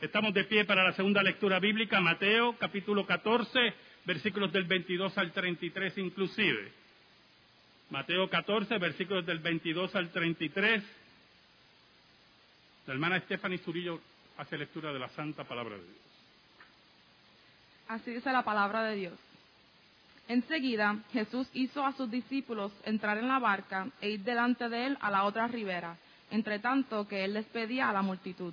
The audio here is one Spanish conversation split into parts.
Estamos de pie para la segunda lectura bíblica, Mateo capítulo 14, versículos del 22 al 33 inclusive. Mateo 14, versículos del 22 al 33. La hermana Stephanie Zurillo hace lectura de la santa palabra de Dios. Así dice la palabra de Dios. Enseguida Jesús hizo a sus discípulos entrar en la barca e ir delante de él a la otra ribera, entre tanto que él despedía a la multitud.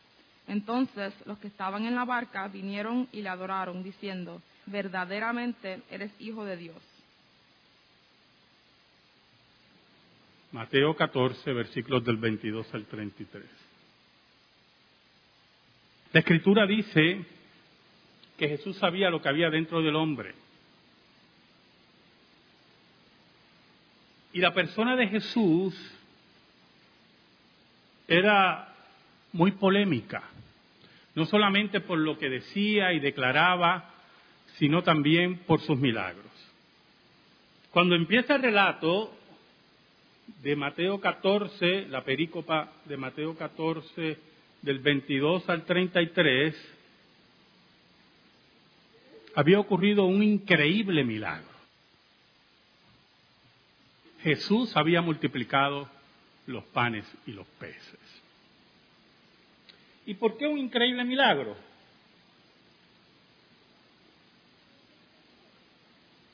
Entonces los que estaban en la barca vinieron y le adoraron, diciendo, verdaderamente eres hijo de Dios. Mateo 14, versículos del 22 al 33. La escritura dice que Jesús sabía lo que había dentro del hombre. Y la persona de Jesús era muy polémica, no solamente por lo que decía y declaraba, sino también por sus milagros. Cuando empieza el relato de Mateo 14, la perícopa de Mateo 14, del 22 al 33, había ocurrido un increíble milagro. Jesús había multiplicado los panes y los peces. ¿Y por qué un increíble milagro?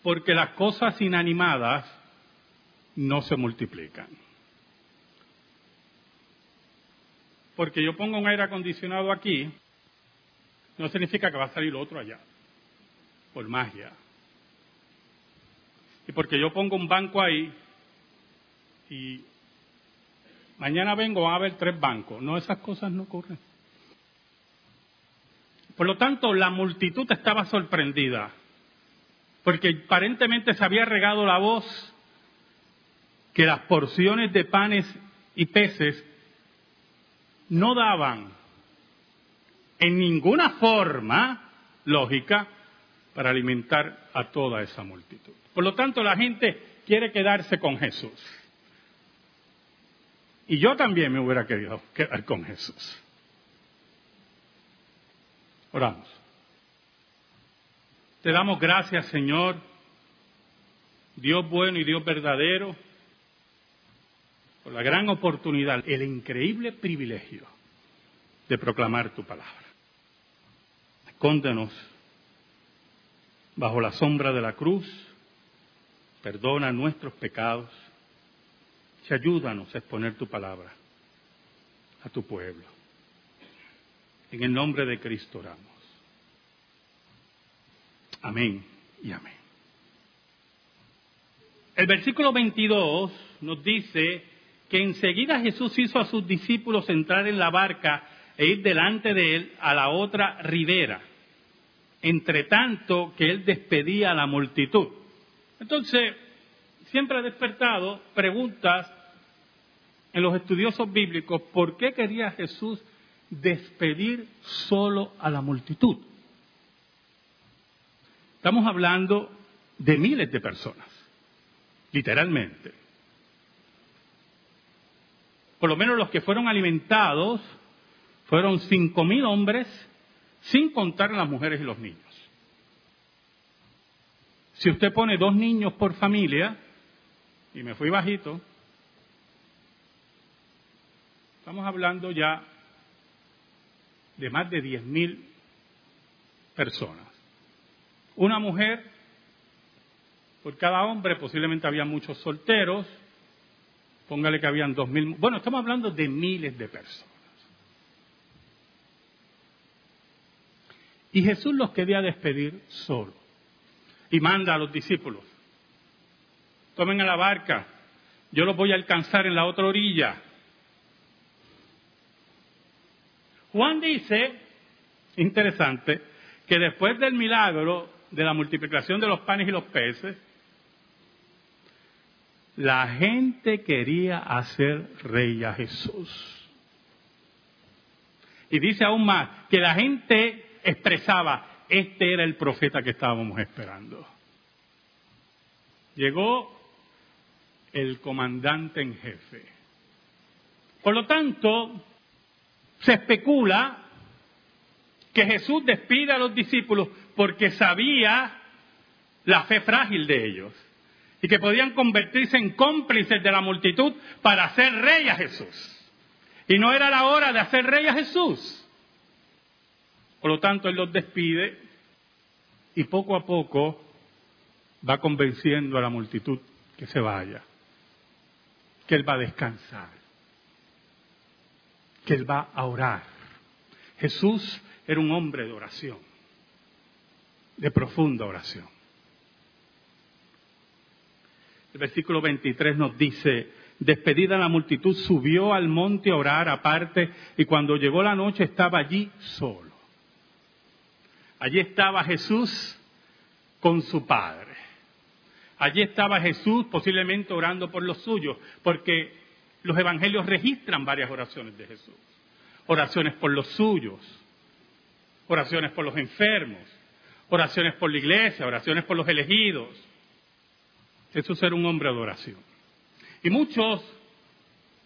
Porque las cosas inanimadas no se multiplican. Porque yo pongo un aire acondicionado aquí, no significa que va a salir otro allá, por magia. Y porque yo pongo un banco ahí y mañana vengo, a haber tres bancos. No, esas cosas no ocurren. Por lo tanto, la multitud estaba sorprendida, porque aparentemente se había regado la voz que las porciones de panes y peces no daban en ninguna forma lógica para alimentar a toda esa multitud. Por lo tanto, la gente quiere quedarse con Jesús. Y yo también me hubiera querido quedar con Jesús. Oramos. Te damos gracias, Señor, Dios bueno y Dios verdadero, por la gran oportunidad, el increíble privilegio de proclamar tu palabra. Escóndenos bajo la sombra de la cruz, perdona nuestros pecados y ayúdanos a exponer tu palabra a tu pueblo. En el nombre de Cristo oramos. Amén y amén. El versículo 22 nos dice que enseguida Jesús hizo a sus discípulos entrar en la barca e ir delante de él a la otra ribera, entre tanto que él despedía a la multitud. Entonces, siempre ha despertado preguntas en los estudiosos bíblicos, ¿por qué quería Jesús despedir solo a la multitud? Estamos hablando de miles de personas, literalmente. Por lo menos los que fueron alimentados fueron cinco mil hombres, sin contar las mujeres y los niños. Si usted pone dos niños por familia, y me fui bajito, estamos hablando ya de más de diez mil personas. Una mujer por cada hombre, posiblemente había muchos solteros, póngale que habían dos mil, bueno, estamos hablando de miles de personas. Y Jesús los quería despedir solo. Y manda a los discípulos, tomen a la barca, yo los voy a alcanzar en la otra orilla. Juan dice, interesante, que después del milagro de la multiplicación de los panes y los peces, la gente quería hacer rey a Jesús. Y dice aún más que la gente expresaba, este era el profeta que estábamos esperando. Llegó el comandante en jefe. Por lo tanto, se especula que Jesús despide a los discípulos porque sabía la fe frágil de ellos y que podían convertirse en cómplices de la multitud para hacer rey a Jesús. Y no era la hora de hacer rey a Jesús. Por lo tanto, Él los despide y poco a poco va convenciendo a la multitud que se vaya, que Él va a descansar, que Él va a orar. Jesús era un hombre de oración, de profunda oración. El versículo 23 nos dice, despedida la multitud, subió al monte a orar aparte y cuando llegó la noche estaba allí solo. Allí estaba Jesús con su Padre. Allí estaba Jesús posiblemente orando por los suyos, porque los evangelios registran varias oraciones de Jesús. Oraciones por los suyos, oraciones por los enfermos, oraciones por la iglesia, oraciones por los elegidos. Jesús era un hombre de oración. Y muchos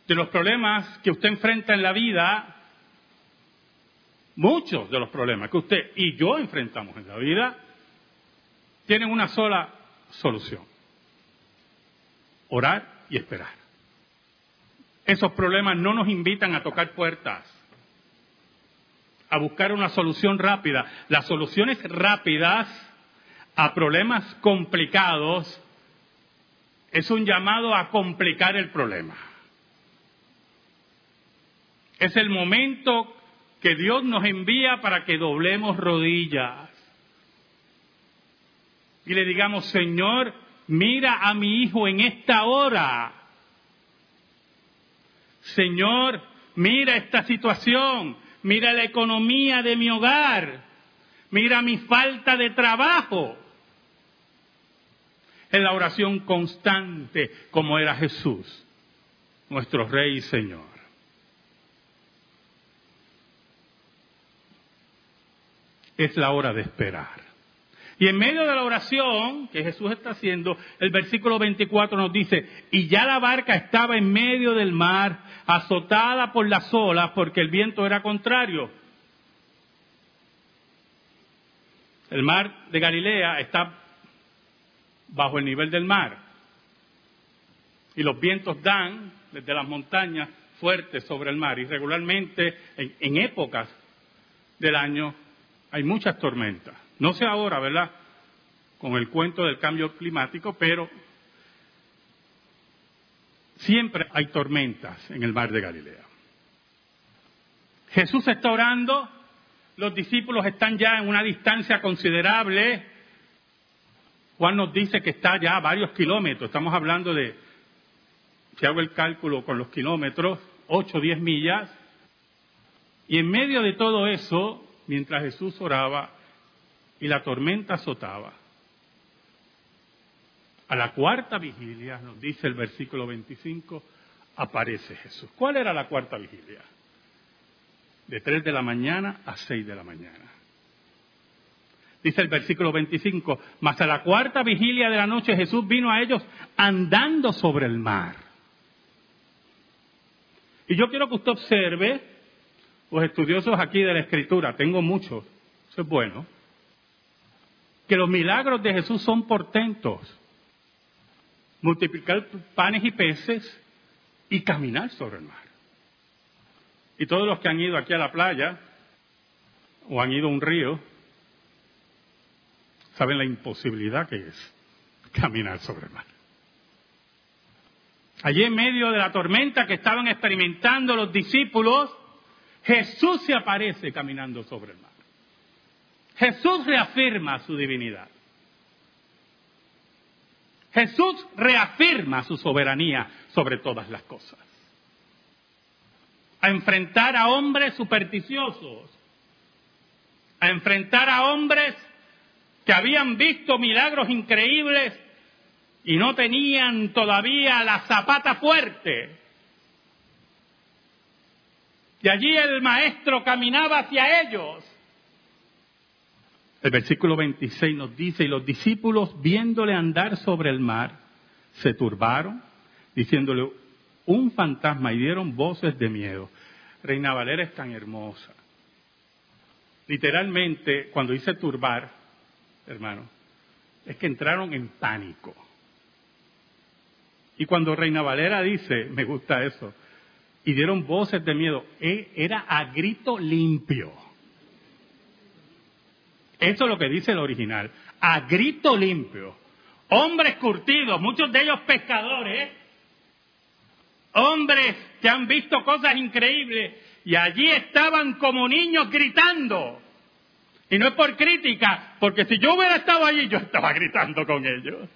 de los problemas que usted enfrenta en la vida muchos de los problemas que usted y yo enfrentamos en la vida tienen una sola solución. Orar y esperar. Esos problemas no nos invitan a tocar puertas, a buscar una solución rápida. Las soluciones rápidas a problemas complicados es un llamado a complicar el problema. Es el momento que Dios nos envía para que doblemos rodillas y le digamos, Señor, mira a mi hijo en esta hora. Señor, mira esta situación, mira la economía de mi hogar, mira mi falta de trabajo. En la oración constante como era Jesús, nuestro Rey y Señor. es la hora de esperar. Y en medio de la oración que Jesús está haciendo, el versículo 24 nos dice, y ya la barca estaba en medio del mar, azotada por las olas, porque el viento era contrario. El mar de Galilea está bajo el nivel del mar. Y los vientos dan desde las montañas fuertes sobre el mar. Y regularmente, en, en épocas del año, hay muchas tormentas. No sé ahora, ¿verdad? Con el cuento del cambio climático, pero siempre hay tormentas en el mar de Galilea. Jesús está orando, los discípulos están ya en una distancia considerable. Juan nos dice que está ya a varios kilómetros, estamos hablando de, si hago el cálculo con los kilómetros, 8 o 10 millas. Y en medio de todo eso, mientras Jesús oraba y la tormenta azotaba. A la cuarta vigilia, nos dice el versículo 25, aparece Jesús. ¿Cuál era la cuarta vigilia? De tres de la mañana a seis de la mañana. Dice el versículo 25, mas a la cuarta vigilia de la noche Jesús vino a ellos andando sobre el mar. Y yo quiero que usted observe los estudiosos aquí de la Escritura, tengo muchos, eso es bueno, que los milagros de Jesús son portentos. Multiplicar panes y peces y caminar sobre el mar. Y todos los que han ido aquí a la playa o han ido a un río, saben la imposibilidad que es caminar sobre el mar. Allí en medio de la tormenta que estaban experimentando los discípulos, Jesús se aparece caminando sobre el mar. Jesús reafirma su divinidad. Jesús reafirma su soberanía sobre todas las cosas. A enfrentar a hombres supersticiosos, a enfrentar a hombres que habían visto milagros increíbles y no tenían todavía la zapata fuerte. Y allí el maestro caminaba hacia ellos. El versículo 26 nos dice, y los discípulos viéndole andar sobre el mar, se turbaron, diciéndole un fantasma y dieron voces de miedo. Reina Valera es tan hermosa. Literalmente, cuando dice turbar, hermano, es que entraron en pánico. Y cuando Reina Valera dice, me gusta eso, y dieron voces de miedo, e, era a grito limpio. Eso es lo que dice el original, a grito limpio. Hombres curtidos, muchos de ellos pescadores, hombres que han visto cosas increíbles y allí estaban como niños gritando. Y no es por crítica, porque si yo hubiera estado allí, yo estaba gritando con ellos.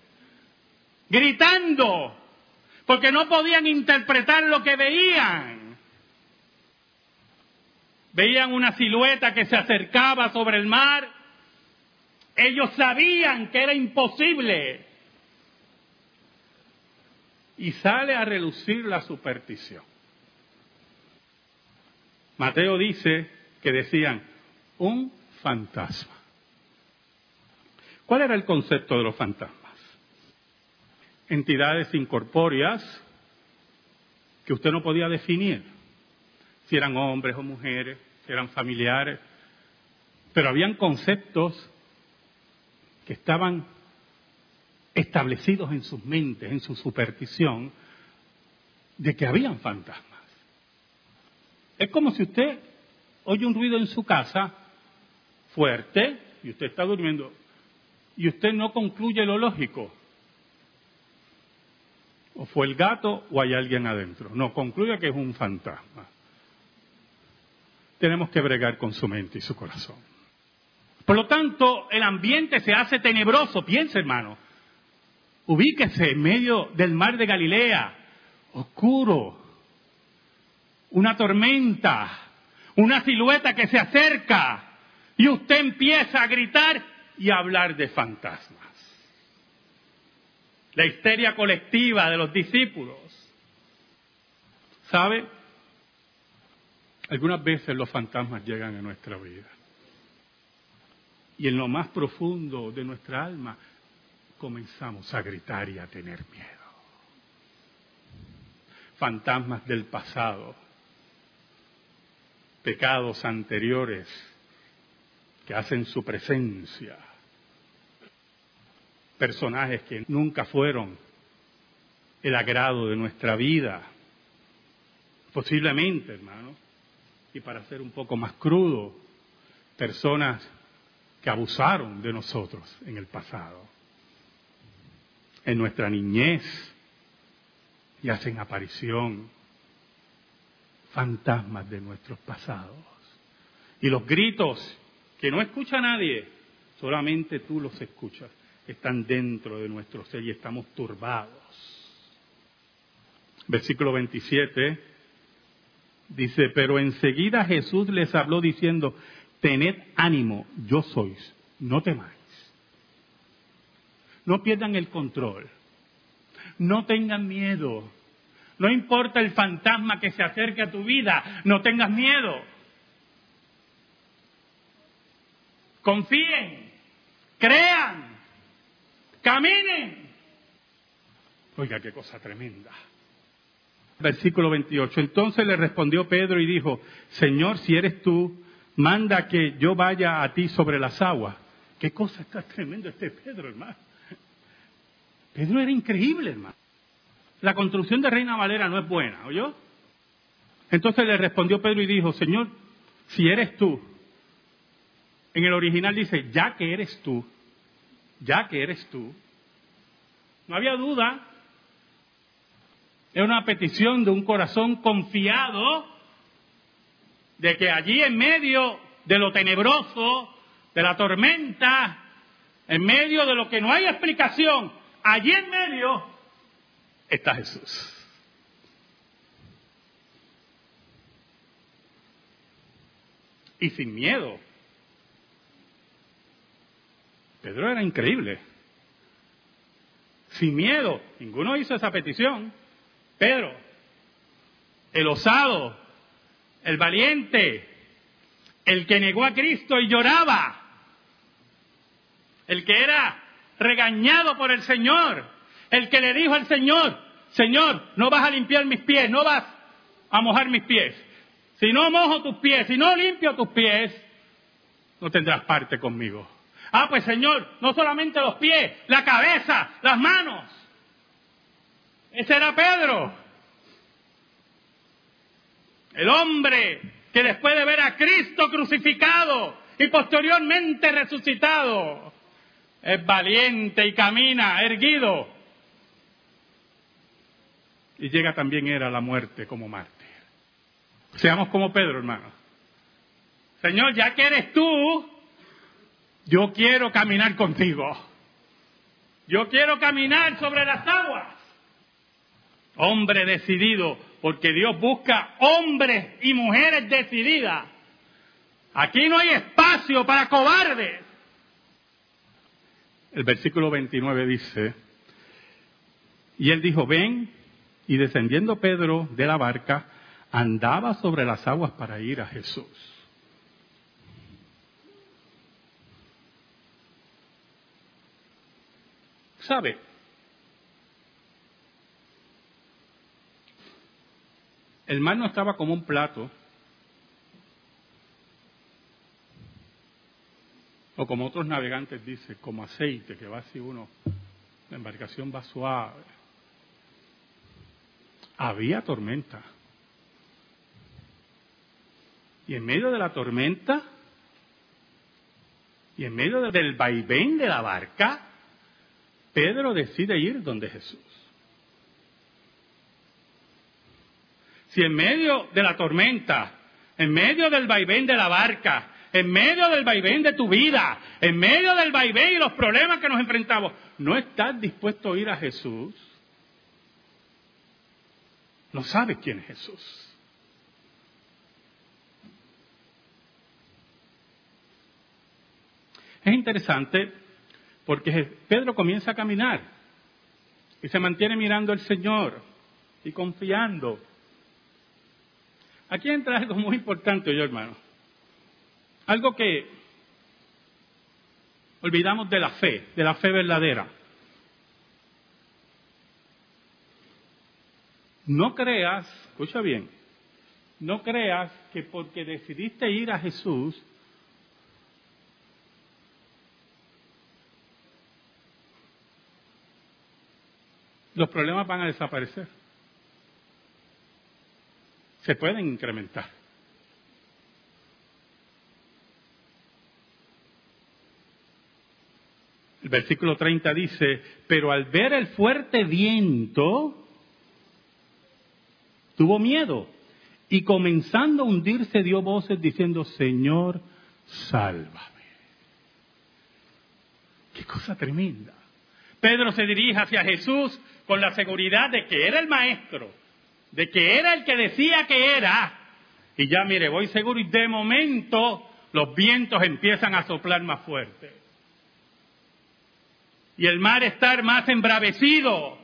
Gritando, porque no podían interpretar lo que veían. Veían una silueta que se acercaba sobre el mar. Ellos sabían que era imposible. Y sale a relucir la superstición. Mateo dice que decían, un fantasma. ¿Cuál era el concepto de los fantasmas? Entidades incorpóreas que usted no podía definir, si eran hombres o mujeres, si eran familiares, pero habían conceptos que estaban establecidos en sus mentes, en su superstición, de que habían fantasmas. Es como si usted oye un ruido en su casa fuerte y usted está durmiendo y usted no concluye lo lógico. O fue el gato o hay alguien adentro. No, concluye que es un fantasma. Tenemos que bregar con su mente y su corazón. Por lo tanto, el ambiente se hace tenebroso. Piense, hermano. Ubíquese en medio del mar de Galilea, oscuro, una tormenta, una silueta que se acerca, y usted empieza a gritar y a hablar de fantasmas. La histeria colectiva de los discípulos. ¿Sabe? Algunas veces los fantasmas llegan a nuestra vida. Y en lo más profundo de nuestra alma comenzamos a gritar y a tener miedo. Fantasmas del pasado, pecados anteriores que hacen su presencia. Personajes que nunca fueron el agrado de nuestra vida. Posiblemente, hermano, y para ser un poco más crudo, personas que abusaron de nosotros en el pasado, en nuestra niñez, y hacen aparición fantasmas de nuestros pasados. Y los gritos que no escucha nadie, solamente tú los escuchas, están dentro de nuestro ser y estamos turbados. Versículo 27 dice, pero enseguida Jesús les habló diciendo, tened ánimo, yo sois, no temáis. No pierdan el control, no tengan miedo, no importa el fantasma que se acerque a tu vida, no tengas miedo. confíen, crean, caminen. Oiga, qué cosa tremenda. Versículo 28. Entonces le respondió Pedro y dijo, Señor, si eres tú, manda que yo vaya a ti sobre las aguas. Qué cosa está tremenda este Pedro, hermano. Pedro era increíble, hermano. La construcción de Reina Valera no es buena, ¿oyó? Entonces le respondió Pedro y dijo, Señor, si eres tú, En el original dice, ya que eres tú, ya que eres tú. No había duda. Es una petición de un corazón confiado de que allí en medio de lo tenebroso, de la tormenta, en medio de lo que no hay explicación, allí en medio está Jesús. Y sin miedo. Pedro era increíble. Sin miedo. Ninguno hizo esa petición. Pedro, el osado, el valiente, el que negó a Cristo y lloraba, el que era regañado por el Señor, el que le dijo al Señor, Señor, no vas a limpiar mis pies, no vas a mojar mis pies. Si no mojo tus pies, si no limpio tus pies, no tendrás parte conmigo. Ah, pues Señor, no solamente los pies, la cabeza, las manos. Ese era Pedro. El hombre que después de ver a Cristo crucificado y posteriormente resucitado, es valiente y camina erguido. Y llega también era la muerte como mártir. Seamos como Pedro, hermano. Señor, ya que eres tú, yo quiero caminar contigo. Yo quiero caminar sobre las aguas. Hombre decidido, porque Dios busca hombres y mujeres decididas. Aquí no hay espacio para cobardes. El versículo 29 dice, y él dijo, ven, y descendiendo Pedro de la barca, andaba sobre las aguas para ir a Jesús. ¿Sabe? El mar no estaba como un plato, o como otros navegantes dicen, como aceite, que va así uno, la embarcación va suave. Había tormenta. Y en medio de la tormenta, y en medio del vaivén de la barca, Pedro decide ir donde Jesús. Si en medio de la tormenta, en medio del vaivén de la barca, en medio del vaivén de tu vida, en medio del vaivén y los problemas que nos enfrentamos, no estás dispuesto a ir a Jesús, no sabes quién es Jesús. Es interesante porque Pedro comienza a caminar y se mantiene mirando al Señor y confiando Aquí entra algo muy importante, yo hermano. Algo que olvidamos de la fe, de la fe verdadera. No creas, escucha bien, no creas que porque decidiste ir a Jesús, los problemas van a desaparecer se pueden incrementar. El versículo 30 dice, pero al ver el fuerte viento, tuvo miedo y comenzando a hundirse dio voces diciendo, Señor, sálvame. Qué cosa tremenda. Pedro se dirige hacia Jesús con la seguridad de que era el maestro, de que era el que decía que era, y ya mire, voy seguro, y de momento los vientos empiezan a soplar más fuerte. Y el mar está más embravecido.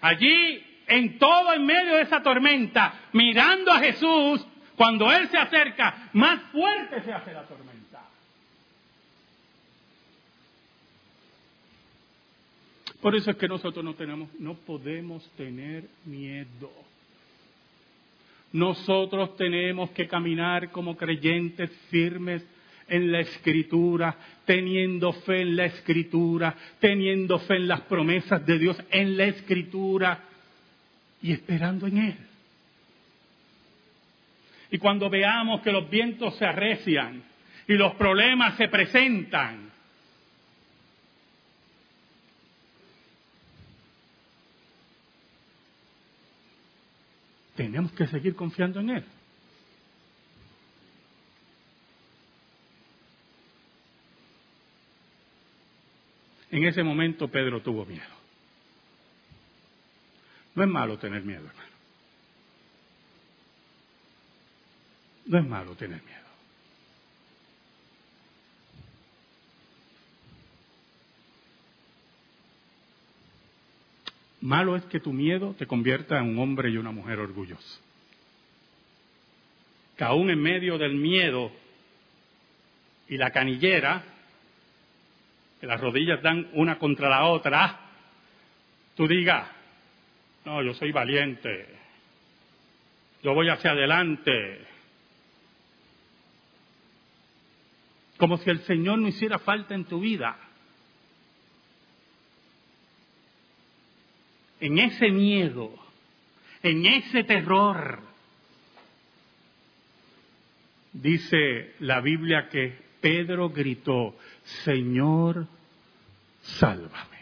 Allí, en todo en medio de esa tormenta, mirando a Jesús, cuando Él se acerca, más fuerte se hace la tormenta. Por eso es que nosotros no tenemos, no podemos tener miedo. Nosotros tenemos que caminar como creyentes firmes en la escritura, teniendo fe en la escritura, teniendo fe en las promesas de Dios en la escritura y esperando en Él. Y cuando veamos que los vientos se arrecian y los problemas se presentan, tenemos que seguir confiando en Él. En ese momento Pedro tuvo miedo. No es malo tener miedo, hermano. No es malo tener miedo. Malo es que tu miedo te convierta en un hombre y una mujer orgullosos. Que aún en medio del miedo y la canillera, que las rodillas dan una contra la otra, tú digas, no, yo soy valiente, yo voy hacia adelante. Como si el Señor no hiciera falta en tu vida. En ese miedo, en ese terror, dice la Biblia que Pedro gritó, Señor, sálvame.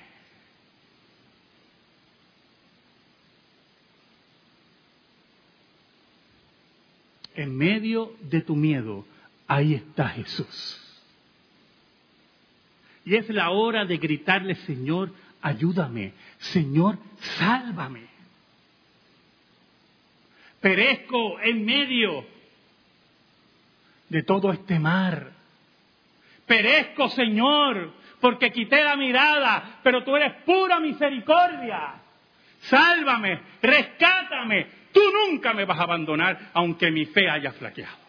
En medio de tu miedo, ahí está Jesús. Y es la hora de gritarle, Señor, ayúdame. Señor, sálvame. Perezco en medio de todo este mar. Perezco, Señor, porque quité la mirada, pero tú eres pura misericordia. Sálvame, rescátame. Tú nunca me vas a abandonar, aunque mi fe haya flaqueado.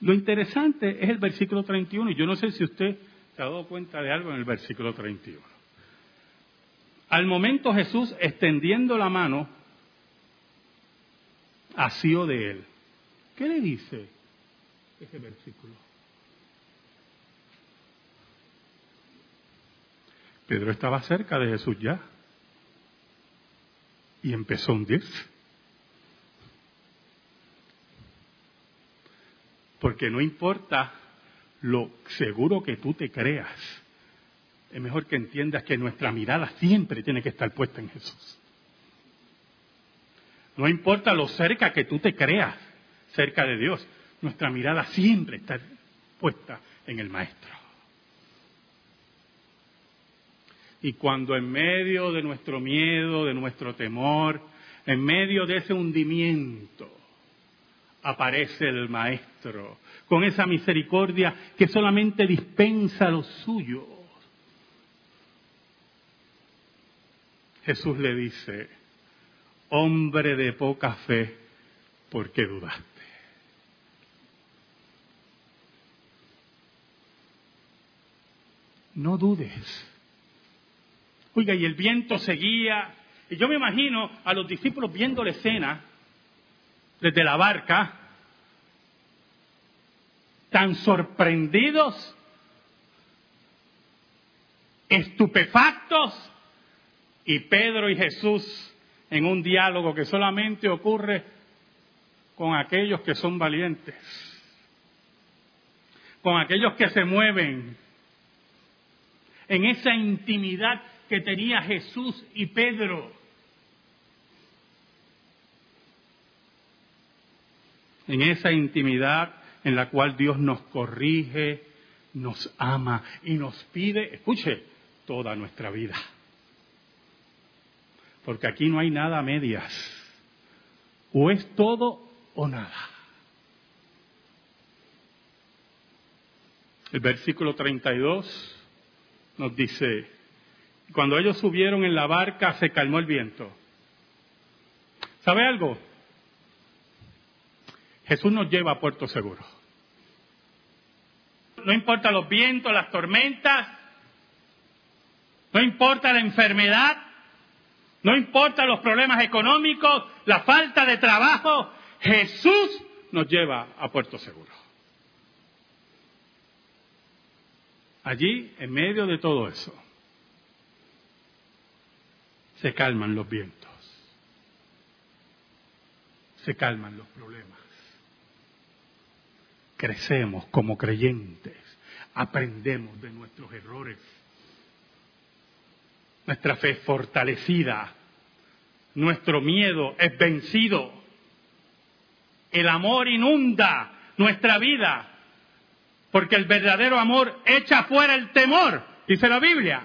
Lo interesante es el versículo 31, y yo no sé si usted se ha dado cuenta de algo en el versículo 31. Al momento Jesús extendiendo la mano, asió de él. ¿Qué le dice ese versículo? Pedro estaba cerca de Jesús ya y empezó a hundirse. Porque no importa lo seguro que tú te creas, es mejor que entiendas que nuestra mirada siempre tiene que estar puesta en Jesús. No importa lo cerca que tú te creas cerca de Dios, nuestra mirada siempre está puesta en el Maestro. Y cuando en medio de nuestro miedo, de nuestro temor, en medio de ese hundimiento, aparece el Maestro, con esa misericordia que solamente dispensa a los suyos. Jesús le dice, hombre de poca fe, ¿por qué dudaste? No dudes. Oiga, y el viento seguía, y yo me imagino a los discípulos viendo la escena desde la barca, tan sorprendidos, estupefactos, y Pedro y Jesús en un diálogo que solamente ocurre con aquellos que son valientes, con aquellos que se mueven en esa intimidad que tenía Jesús y Pedro. En esa intimidad en la cual Dios nos corrige, nos ama y nos pide, escuche, toda nuestra vida. Porque aquí no hay nada a medias. O es todo o nada. El versículo 32 nos dice, cuando ellos subieron en la barca se calmó el viento. ¿Sabe algo? Jesús nos lleva a puerto seguro. No importa los vientos, las tormentas, no importa la enfermedad, no importa los problemas económicos, la falta de trabajo, Jesús nos lleva a puerto seguro. Allí, en medio de todo eso, se calman los vientos. se calman los problemas. Crecemos como creyentes, aprendemos de nuestros errores. Nuestra fe es fortalecida, nuestro miedo es vencido. El amor inunda nuestra vida, porque el verdadero amor echa fuera el temor, dice la Biblia.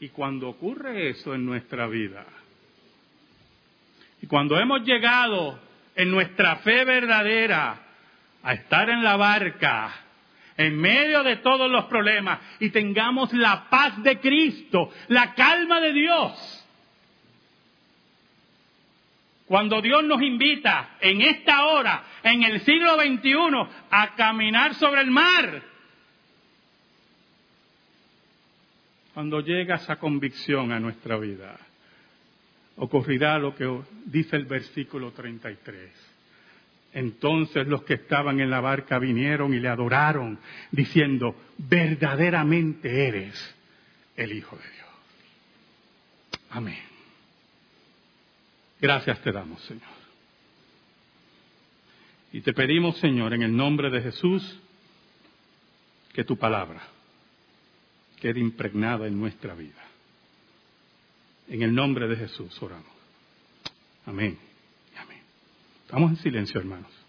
Y cuando ocurre eso en nuestra vida, y cuando hemos llegado en nuestra fe verdadera a estar en la barca, en medio de todos los problemas, y tengamos la paz de Cristo, la calma de Dios, cuando Dios nos invita en esta hora, en el siglo XXI, a caminar sobre el mar, cuando llega esa convicción a nuestra vida, ocurrirá lo que dice el versículo 33. Entonces los que estaban en la barca vinieron y le adoraron, diciendo, verdaderamente eres el Hijo de Dios. Amén. Gracias te damos, Señor. Y te pedimos, Señor, en el nombre de Jesús, que tu palabra quede impregnada en nuestra vida. En el nombre de Jesús oramos. Amén. Amén. Estamos en silencio, hermanos.